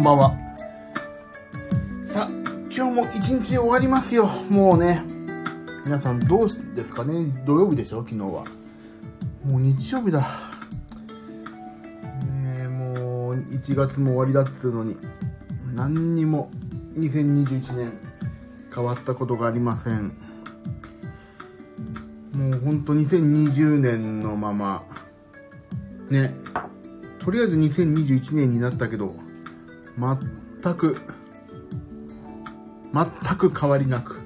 んばんは。さあ、今日も一日終わりますよ。もうね。皆さんどうですかね？土曜日でしょ？昨日は。もう日曜日だ。ね、もう1月も終わりだっつうのに、何にも2021年変わったことがありません。もうほんと2020年のまま、ね、とりあえず2021年になったけど、全く、全く変わりなく、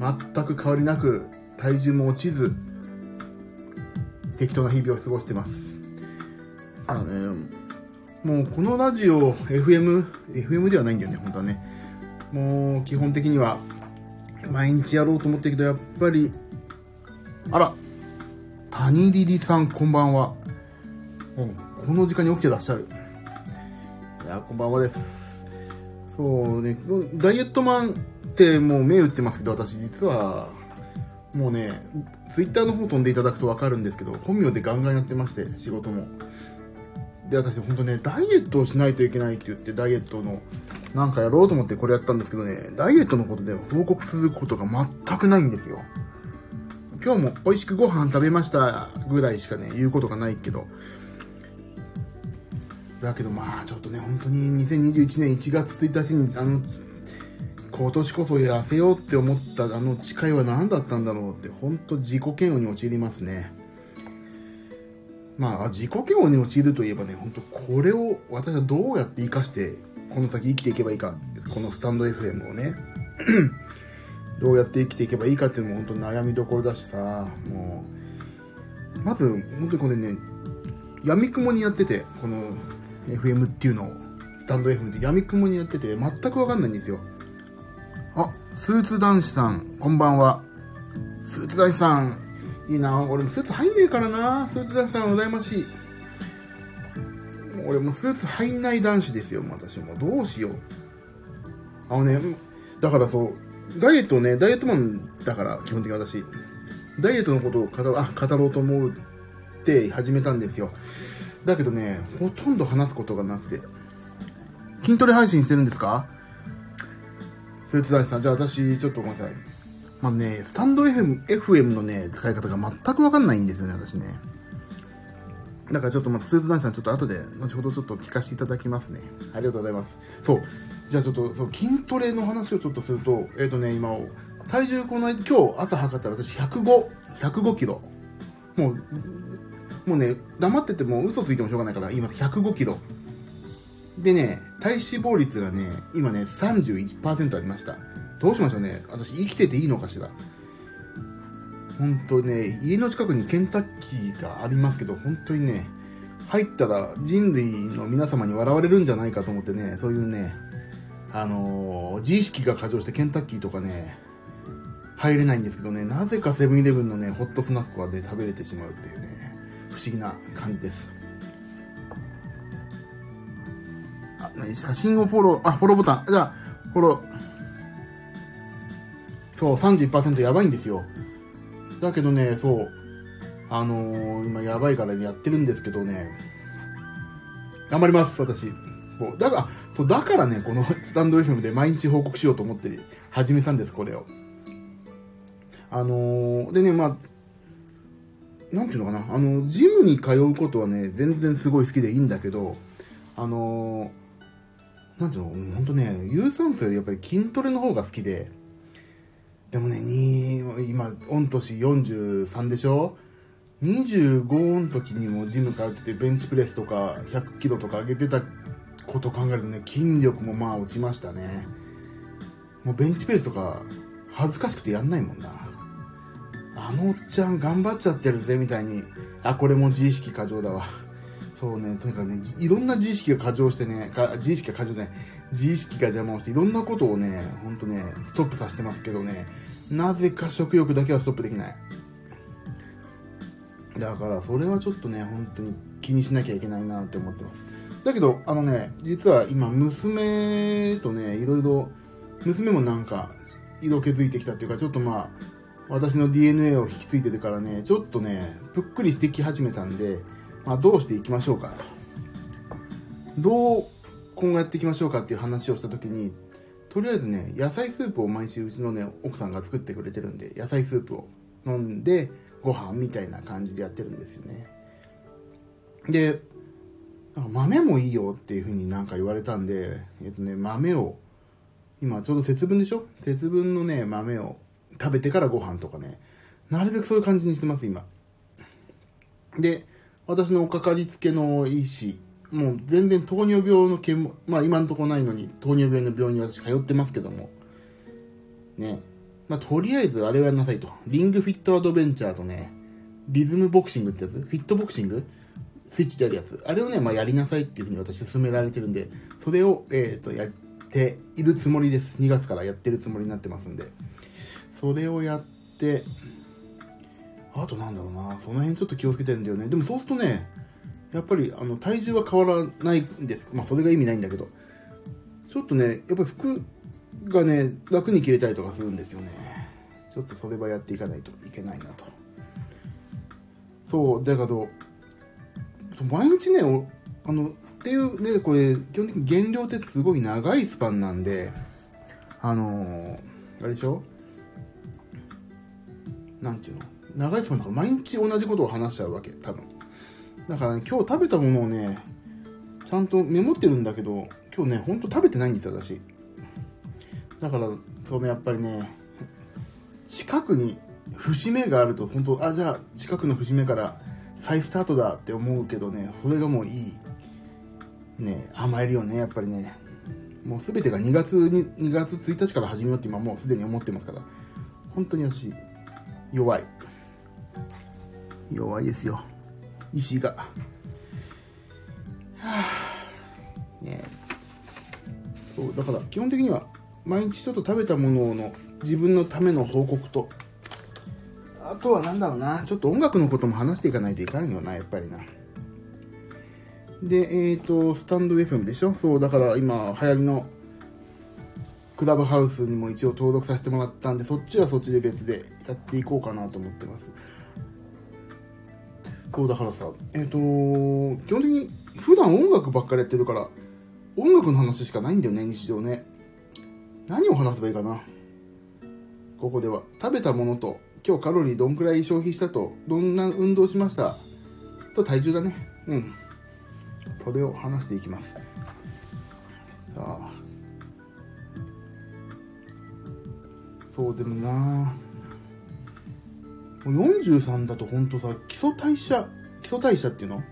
全く変わりなく、体重も落ちず、適当な日々を過ごしてます。さあね、もうこのラジオ、FM、FM ではないんだよね、本当はね。もう基本的には、毎日やろうと思ってるけど、やっぱり、あら、谷リリさん、こんばんは。うん、この時間に起きてらっしゃる。いや、こんばんはです。そうね、ダイエットマンってもう目打ってますけど、私実は、もうね、ツイッターの方飛んでいただくとわかるんですけど、本名でガンガンやってまして、仕事も。で、私本当ね、ダイエットをしないといけないって言って、ダイエットの、なんかやろうと思ってこれやったんですけどね、ダイエットのことで報告することが全くないんですよ。今日も美味しくご飯食べましたぐらいしかね、言うことがないけど。だけどまあちょっとね、本当に2021年1月1日に、あの、今年こそ痩せようって思ったあの誓いは何だったんだろうって、本当自己嫌悪に陥りますね。まあ、自己嫌悪に陥るといえばね、本当これを私はどうやって活かして、この先生きていけばいいか、このスタンド FM をね。どうやって生きていけばいいかっていうのも本当悩みどころだしさ、もう、まず、本当にこれね、闇雲にやってて、この FM っていうのを、スタンド FM って闇雲にやってて、全くわかんないんですよ。あ、スーツ男子さん、こんばんは。スーツ男子さん、いいな俺もスーツ入んねえからなスーツ男子さん、羨ましい。俺もスーツ入んない男子ですよ、私も。どうしよう。あのね、だからそう、ダイエットね、ダイエットマンだから、基本的に私。ダイエットのことを語ろう、あ、語ろうと思って始めたんですよ。だけどね、ほとんど話すことがなくて。筋トレ配信してるんですか？スーツ男子さん、じゃあ私、ちょっとごめんなさい。まあね、スタンド FM、FM のね、使い方が全くわかんないんですよね、私ね。だからちょっとまたスーツ男子さん、ちょっと後で、後ほどちょっと聞かせていただきますね。ありがとうございます。そう。じゃあちょっと、そう、筋トレの話をちょっとすると、えっ、ー、とね、今、体重この間、今日朝測ったら私105、105キロ。もう、もうね、黙ってても嘘ついてもしょうがないから、今105キロ。でね、体脂肪率がね、今ね、31%ありました。どうしましょうね。私生きてていいのかしら。本当ね、家の近くにケンタッキーがありますけど、本当にね、入ったら人類の皆様に笑われるんじゃないかと思ってね、そういうね、あのー、自意識が過剰してケンタッキーとかね、入れないんですけどね、なぜかセブンイレブンのね、ホットスナックはね、食べれてしまうっていうね、不思議な感じです。あ、何？写真をフォロー、あ、フォローボタン。じゃあ、フォロー。そう、31%やばいんですよ。だけどね、そう、あのー、今やばいからやってるんですけどね、頑張ります、私。そうだから、そう、だからね、このスタンド FM で毎日報告しようと思って始めたんです、これを。あのー、でね、まあ、なんていうのかな、あの、ジムに通うことはね、全然すごい好きでいいんだけど、あのー、なんていうの、ほんとね、有酸素よりやっぱり筋トレの方が好きで、でもね、に、今、御年43でしょ ?25 の時にもジム通ってて、ベンチプレスとか100キロとか上げてたこと考えるとね、筋力もまあ落ちましたね。もうベンチプレスとか恥ずかしくてやんないもんな。あのおっちゃん頑張っちゃってるぜみたいに、あ、これも自意識過剰だわ。そうね、とにかくね、いろんな自意識が過剰してね、か自意識が過剰じゃない、自意識が邪魔をして、いろんなことをね、ほんとね、ストップさせてますけどね、なぜか食欲だけはストップできない。だから、それはちょっとね、本当に気にしなきゃいけないなって思ってます。だけど、あのね、実は今、娘とね、いろいろ、娘もなんか、色気づいてきたっていうか、ちょっとまあ、私の DNA を引き継いでてからね、ちょっとね、ぷっくりしてき始めたんで、まあ、どうしていきましょうか。どう今後やっていきましょうかっていう話をした時に、とりあえずね、野菜スープを毎日うちのね、奥さんが作ってくれてるんで、野菜スープを飲んで、ご飯みたいな感じでやってるんですよね。で、豆もいいよっていう風になんか言われたんで、えっとね、豆を、今ちょうど節分でしょ？節分のね、豆を食べてからご飯とかね、なるべくそういう感じにしてます、今。で、私のおかかりつけの医師、もう全然糖尿病の件も、まあ今のとこないのに糖尿病の病院に私通ってますけども、ね、まあとりあえずあれをやんなさいと。リングフィットアドベンチャーとね、リズムボクシングってやつ？フィットボクシング？スイッチでやるやつ。あれをね、まあやりなさいっていうふうに私勧められてるんで、それを、えっ、ー、と、やっているつもりです。2月からやってるつもりになってますんで。それをやって、あとなんだろうな、その辺ちょっと気をつけてるんだよね。でもそうするとね、やっぱりあの体重は変わらないんです。まあそれが意味ないんだけど、ちょっとね、やっぱり服がね、楽に着れたりとかするんですよね。ちょっとそれはやっていかないといけないなと。そう、だけど、毎日ね、あの、っていうね、これ、基本的に減量ってすごい長いスパンなんで、あのー、あれでしょ？なんていうの？長いスパンだから毎日同じことを話しちゃうわけ、多分。だから、ね、今日食べたものをね、ちゃんとメモってるんだけど、今日ね、ほんと食べてないんですよ、私。だから、そのやっぱりね、近くに節目があると、本当あ、じゃあ、近くの節目から再スタートだって思うけどね、それがもういい。ね、甘えるよね、やっぱりね。もうすべてが2月に、2月1日から始めようって今もうすでに思ってますから、本当に私、弱い。弱いですよ。石が。はあ、ねそう、だから基本的には毎日ちょっと食べたものの自分のための報告と、あとはなんだろうな、ちょっと音楽のことも話していかないといかないよな、やっぱりな。で、えっ、ー、と、スタンド FM でしょ？そう、だから今流行りのクラブハウスにも一応登録させてもらったんで、そっちはそっちで別でやっていこうかなと思ってます。そうだからさ、えっ、ー、と基本的に普段音楽ばっかりやってるから、音楽の話しかないんだよね、日常ね。何を話せばいいかな。ここでは。食べたものと、今日カロリーどんくらい消費したと、どんな運動しましたと体重だね。うん。それを話していきます。さあ。そう、でもな43だと本当さ、基礎代謝、基礎代謝っていうの？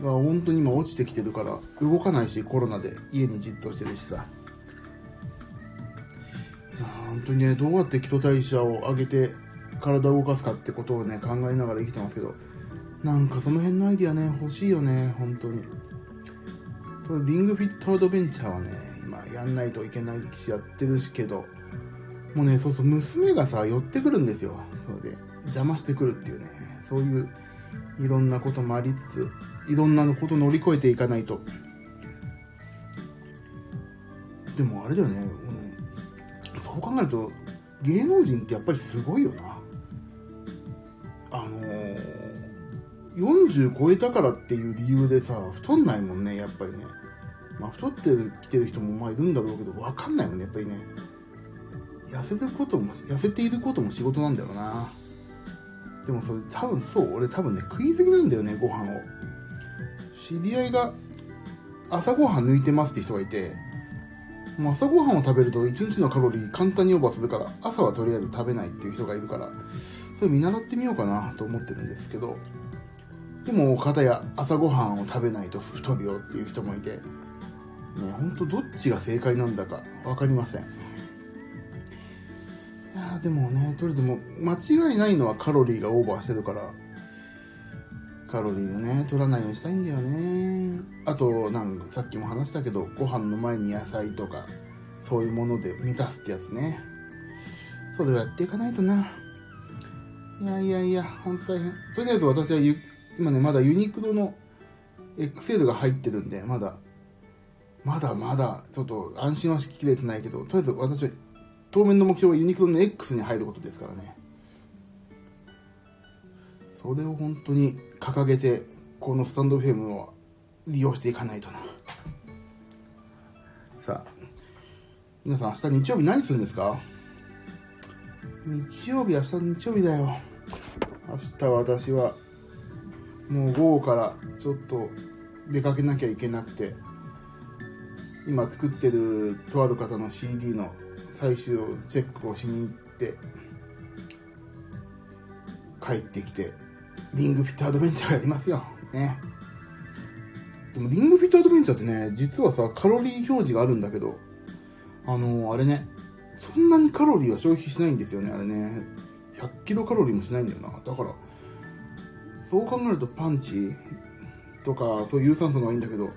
が本当に今落ちてきてるから、動かないし、コロナで家にじっとしてるしさ。本当にね、どうやって基礎代謝を上げて体を動かすかってことをね、考えながら生きてますけど、なんかその辺のアイディアね、欲しいよね、本当に。リングフィットアドベンチャーはね、今やんないといけないしやってるしけど、もうね、そうそう、娘がさ、寄ってくるんですよ。それで。邪魔してくるっていうね、そういういろんなこともありつつ、いろんなこと乗り越えていかないと。でもあれだよね、うん、そう考えると、芸能人ってやっぱりすごいよな。あのー、40超えたからっていう理由でさ、太んないもんね、やっぱりね。まあ、太ってきてる人もまあいるんだろうけど、わかんないもんね、やっぱりね。痩せてることも、痩せていることも仕事なんだよな。でもそれ多分そう、俺多分ね、食いすぎなんだよね、ご飯を。知り合いが朝ごはん抜いてますって人がいて、もう朝ごはんを食べると1日のカロリー簡単にオーバーするから、朝はとりあえず食べないっていう人がいるから、それ見習ってみようかなと思ってるんですけど、でも、方や朝ごはんを食べないと太るよっていう人もいて、ね、ほんとどっちが正解なんだか分かりません。いやでもね、とりあえずも間違いないのはカロリーがオーバーしてるから、カロリーをね、取らないようにしたいんだよね。あと、なんかさっきも話したけど、ご飯の前に野菜とか、そういうもので満たすってやつね。それをやっていかないとな。いやいやいや、ほんと大変。とりあえず私は今ね、まだユニクロの XL が入ってるんで、まだ、まだまだ、ちょっと安心はしきれてないけど、とりあえず私は当面の目標はユニクロの X に入ることですからね。それを本当に掲げて、このスタンドフェームを利用していかないとな。さあ、皆さん明日日曜日何するんですか？日曜日、明日日曜日だよ。明日私は、もう午後からちょっと出かけなきゃいけなくて、今作ってるとある方の CD の最終チェックをしに行って、帰ってきて、リングフィットアドベンチャーやりますよ。ね。でもリングフィットアドベンチャーってね、実はさ、カロリー表示があるんだけど、あのー、あれね、そんなにカロリーは消費しないんですよね、あれね。100キロカロリーもしないんだよな。だから、そう考えるとパンチとか、そういう有酸素の方がいいんだけど、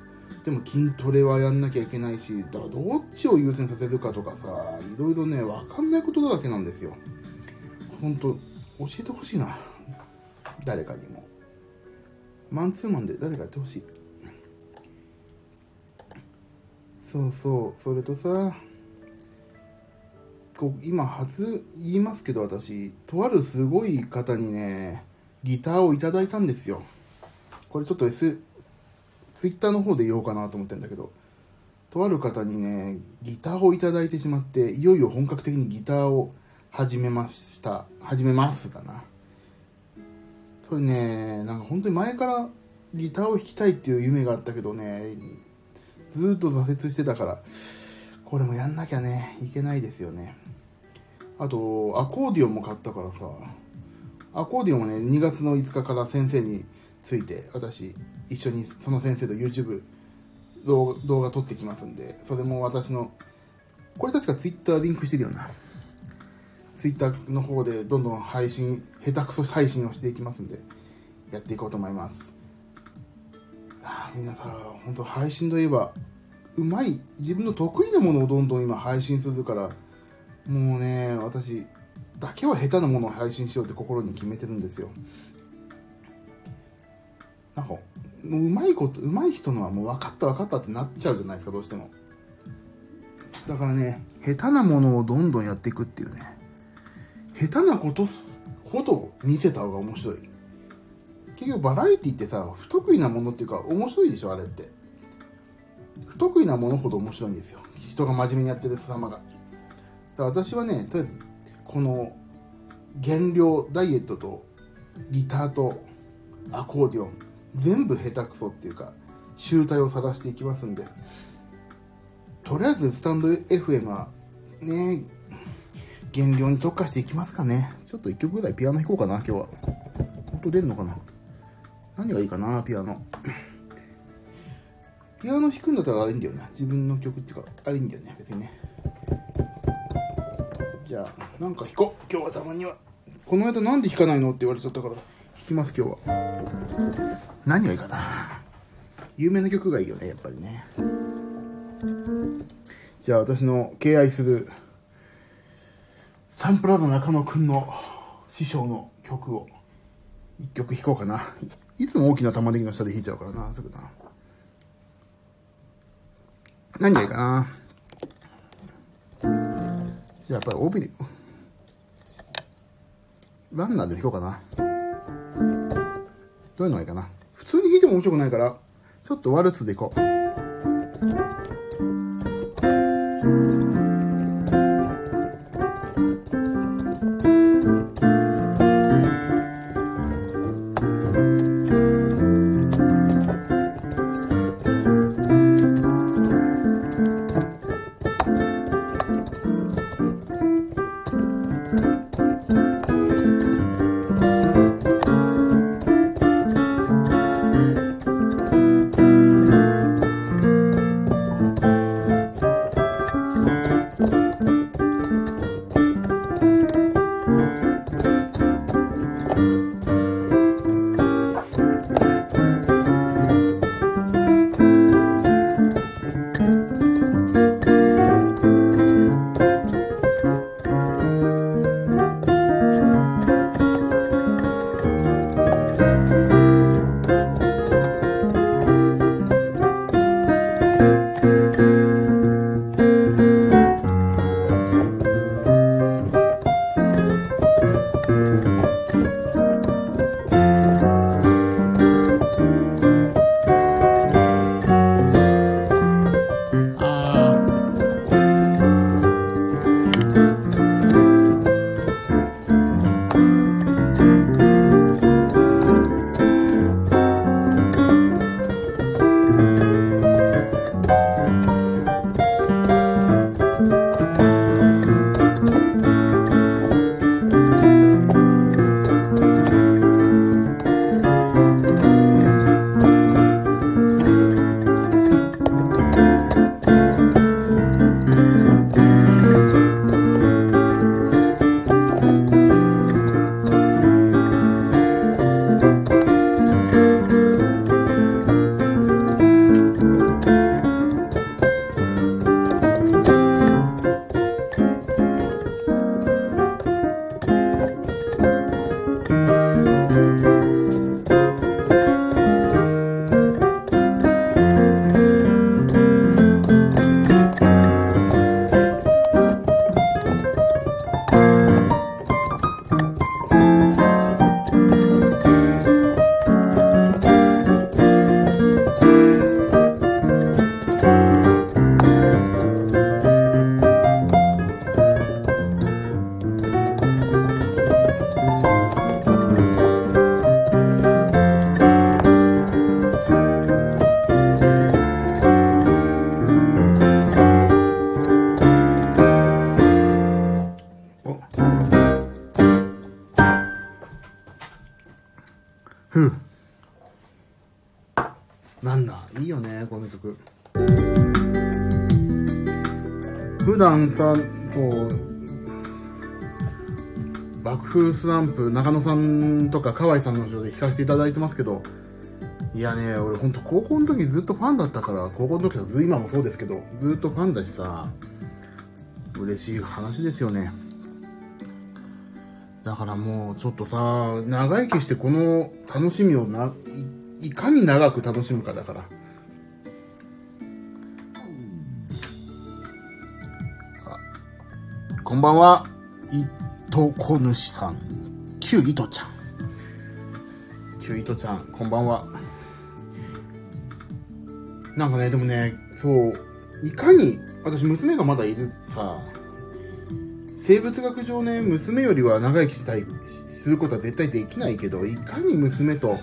でも筋トレはやんなきゃいけないし、だからどっちを優先させるかとかさ、いろいろね、わかんないことだらけなんですよ。ほんと、教えてほしいな。誰かにも。マンツーマンで誰かやってほしい。そうそう、それとさ、こう今初言いますけど私、とあるすごい方にね、ギターをいただいたんですよ。これちょっと S、ツイッターの方で言おうかなと思ってんだけど、とある方にね、ギターをいただいてしまって、いよいよ本格的にギターを始めました。始めますだな。それね、なんか本当に前からギターを弾きたいっていう夢があったけどね、ずっと挫折してたから、これもやんなきゃね、いけないですよね。あと、アコーディオンも買ったからさ、アコーディオンもね、2月の5日から先生について、私、一緒にその先生と YouTube 動動画撮ってきますんで、それも私の、これ確か Twitter リンクしてるよな。Twitter の方でどんどん配信、下手くそ配信をしていきますんで、やっていこうと思います。あーみん、本当配信といえば、うまい、自分の得意なものをどんどん今配信するから、もうね、私、だけは下手なものを配信しようって心に決めてるんですよ。なんか、もううまいこと、うまい人のはもう分かった分かったってなっちゃうじゃないですか、どうしても。だからね、下手なものをどんどんやっていくっていうね。下手なことほど見せた方が面白い。結局バラエティってさ、不得意なものっていうか面白いでしょ、あれって。不得意なものほど面白いんですよ。人が真面目にやってる様が。だから私はね、とりあえず、この減量、ダイエットとギターとアコーディオン、全部下手くそっていうか、集大を晒していきますんで、とりあえずスタンド FM はね、減量に特化していきますかね。ちょっと一曲ぐらいピアノ弾こうかな、今日は。音出るのかな何がいいかな、ピアノ。ピアノ弾くんだったらあれいいんだよね。自分の曲っていうか、あれいいんだよね、別にね。じゃあ、なんか弾こう。今日はたまには。この間なんで弾かないのって言われちゃったから、弾きます、今日は。何がいいかな。有名な曲がいいよね、やっぱりね。じゃあ、私の敬愛する、サンプラザ中野くんの師匠の曲を一曲弾こうかな。いつも大きな玉ねぎの下で弾いちゃうからな、すぐな。何がいいかな。じゃあやっぱり帯で、ランナーで弾こうかな。ういうのがいいかな。普通に弾いても面白くないから、ちょっとワルツでいこう。ふう。なんだ、いいよね、この曲。普段さ、そう、爆風スランプ、中野さんとか河合さんの後ろで弾かせていただいてますけど、いやね、俺ほんと高校の時ずっとファンだったから、高校の時はず今もそうですけど、ずっとファンだしさ、嬉しい話ですよね。だからもうちょっとさ、長生きしてこの楽しみをな、いいかに長く楽しむかだから。こんばんは、いとこ主さん、旧いとちゃん。旧いとちゃん、こんばんは。なんかね、でもね、そう、いかに、私娘がまだいるさ、生物学上ね、娘よりは長生きしたい、することは絶対できないけど、いかに娘と、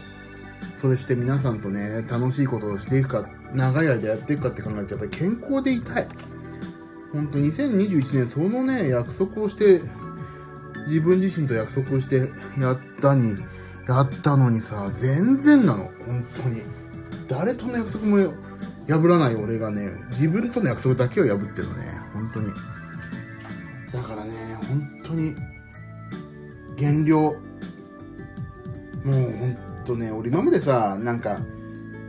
それして皆さんとね、楽しいことをしていくか、長い間やっていくかって考えると、やっぱり健康でいたい。ほんと、2021年、そのね、約束をして、自分自身と約束をしてやったに、やったのにさ、全然なの。本当に。誰との約束も破らない俺がね、自分との約束だけを破ってるのね。本当に。だからね、本当に、減量。もう本当ね、俺今までさ、なんか、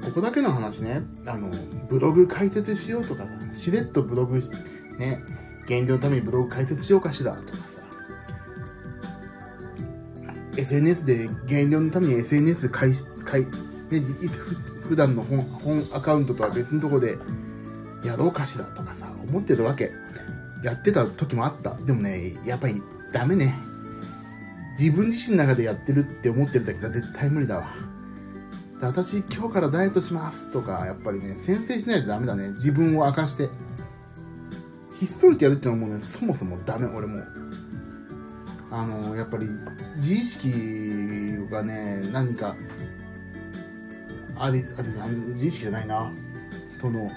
ここだけの話ね、あの、ブログ解説しようとかさ、しれっとブログ、ね、減量のためにブログ解説しようかしらとかさ、SNS で減量のために SNS 開始、開、ね、普段の本、本アカウントとは別のとこでやろうかしらとかさ、思ってるわけ。やってた時もあった。でもね、やっぱりダメね。自分自身の中でやってるって思ってるだけじゃ絶対無理だわ。私今日からダイエットしますとか、やっぱりね、先制しないとダメだね。自分を明かして。ひっそりとやるってのはもうね、そもそもダメ、俺も。あの、やっぱり、自意識がね、何か、あり、あり、あ自意識じゃないな。その、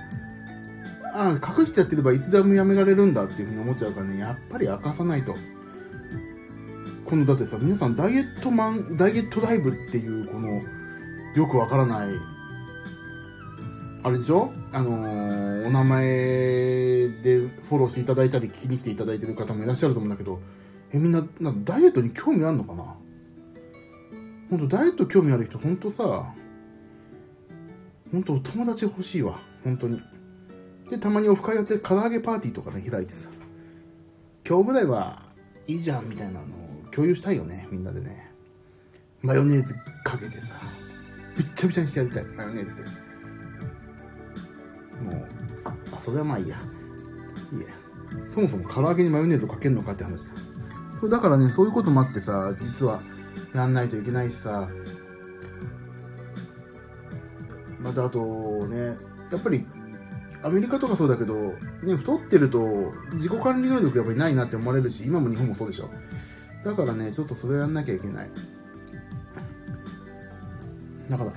あ、隠してやってればいつでもやめられるんだっていうふうに思っちゃうからね、やっぱり明かさないと。この、だってさ、皆さんダイエットマン、ダイエットライブっていう、この、よくわからない、あれでしょ？あのー、お名前でフォローしていただいたり聞きに来ていただいてる方もいらっしゃると思うんだけど、え、みんな、なんダイエットに興味あるのかな？ほんと、ダイエット興味ある人、ほんとさ、ほんと、友達欲しいわ。本当に。で、たまにオフ会やって唐揚げパーティーとかね、開いてさ、今日ぐらいはいいじゃんみたいなのを共有したいよね、みんなでね。マヨネーズかけてさ、びっちゃびちゃにしてやりたい、マヨネーズで。もう、あ、それはまあいいや。いいや。そもそも唐揚げにマヨネーズをかけるのかって話だ。だからね、そういうこともあってさ、実はやんないといけないしさ、またあとね、やっぱりアメリカとかそうだけど、ね、太ってると自己管理能力やっぱりないなって思われるし、今も日本もそうでしょ。だからね、ちょっとそれやんなきゃいけない。だから、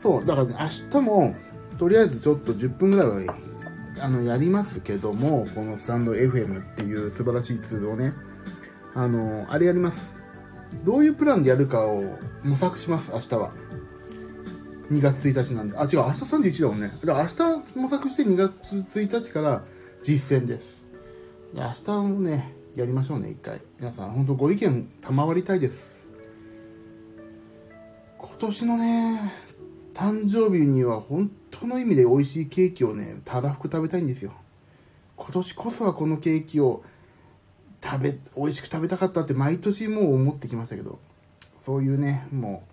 そう、だからね、明日も、とりあえずちょっと10分ぐらいは、あの、やりますけども、このスタンド FM っていう素晴らしいツールをね、あの、あれやります。どういうプランでやるかを模索します、明日は。2月1日なんで。あ、違う、明日31だもんね。だから明日模索して2月1日から実践です。で明日もね、やりましょうね、一回。皆さん、本当ご意見賜りたいです。今年のね、誕生日には本当の意味で美味しいケーキをね、たらふく食べたいんですよ。今年こそはこのケーキを食べ、美味しく食べたかったって毎年もう思ってきましたけど、そういうね、も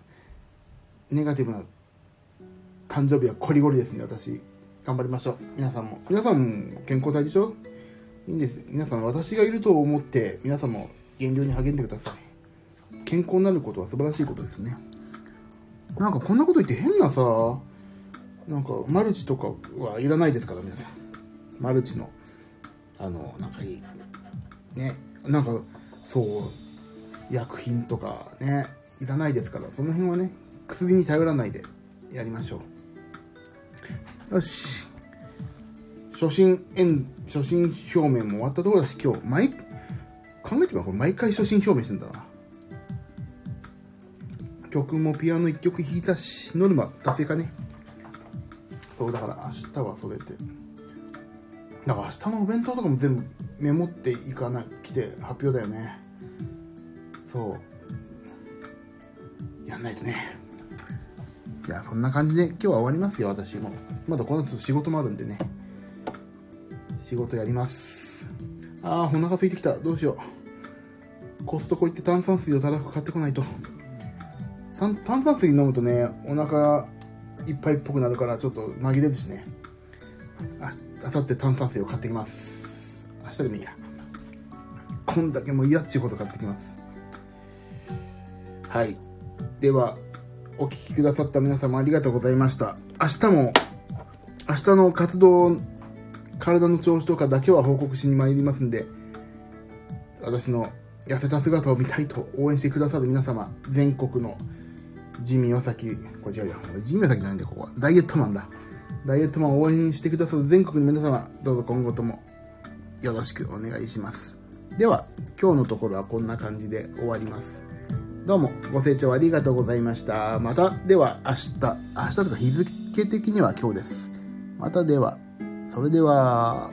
う、ネガティブな誕生日はコリゴリですね、私。頑張りましょう。皆さんも。皆さん健康体でしょ？いいんです。皆さん、私がいると思って、皆さんも減量に励んでください。健康になることは素晴らしいことですね。なんかこんなこと言って変なさ、なんかマルチとかはいらないですから、皆さん。マルチの、あの、なんかいい。ね。なんか、そう、薬品とかね、いらないですから、その辺はね、薬に頼らないでやりましょう。よし。初心演、初心表明も終わったところだし、今日、毎、考えてみればこれ毎回初心表明してんだな。曲もピアノ1曲弾いたし、ノルマ達成かね。そう、だから明日はそれで。だから明日のお弁当とかも全部メモっていかな、来て発表だよね。そう。やんないとね。いや、そんな感じで今日は終わりますよ、私も。まだこの後仕事もあるんでね。仕事やります。あー、お腹空いてきた。どうしよう。コストコ行って炭酸水をたらふく買ってこないと。炭酸水飲むとね、お腹いっぱいっぽくなるから、ちょっと紛れるしね。あ、あさって炭酸水を買ってきます。明日でもいいや。こんだけもう嫌っちゅうこと買ってきます。はい。では、お聞きくださった皆様ありがとうございました。明日も、明日の活動、体の調子とかだけは報告しに参りますんで、私の痩せた姿を見たいと応援してくださる皆様、全国のジミー・ワサキ、これ違うよ。ジミー・ワサキじゃないんだ、ここは。ダイエットマンだ。ダイエットマンを応援してくださる全国の皆様、どうぞ今後ともよろしくお願いします。では、今日のところはこんな感じで終わります。どうもご清聴ありがとうございました。また、では明日、明日とか日付的には今日です。またでは、それでは、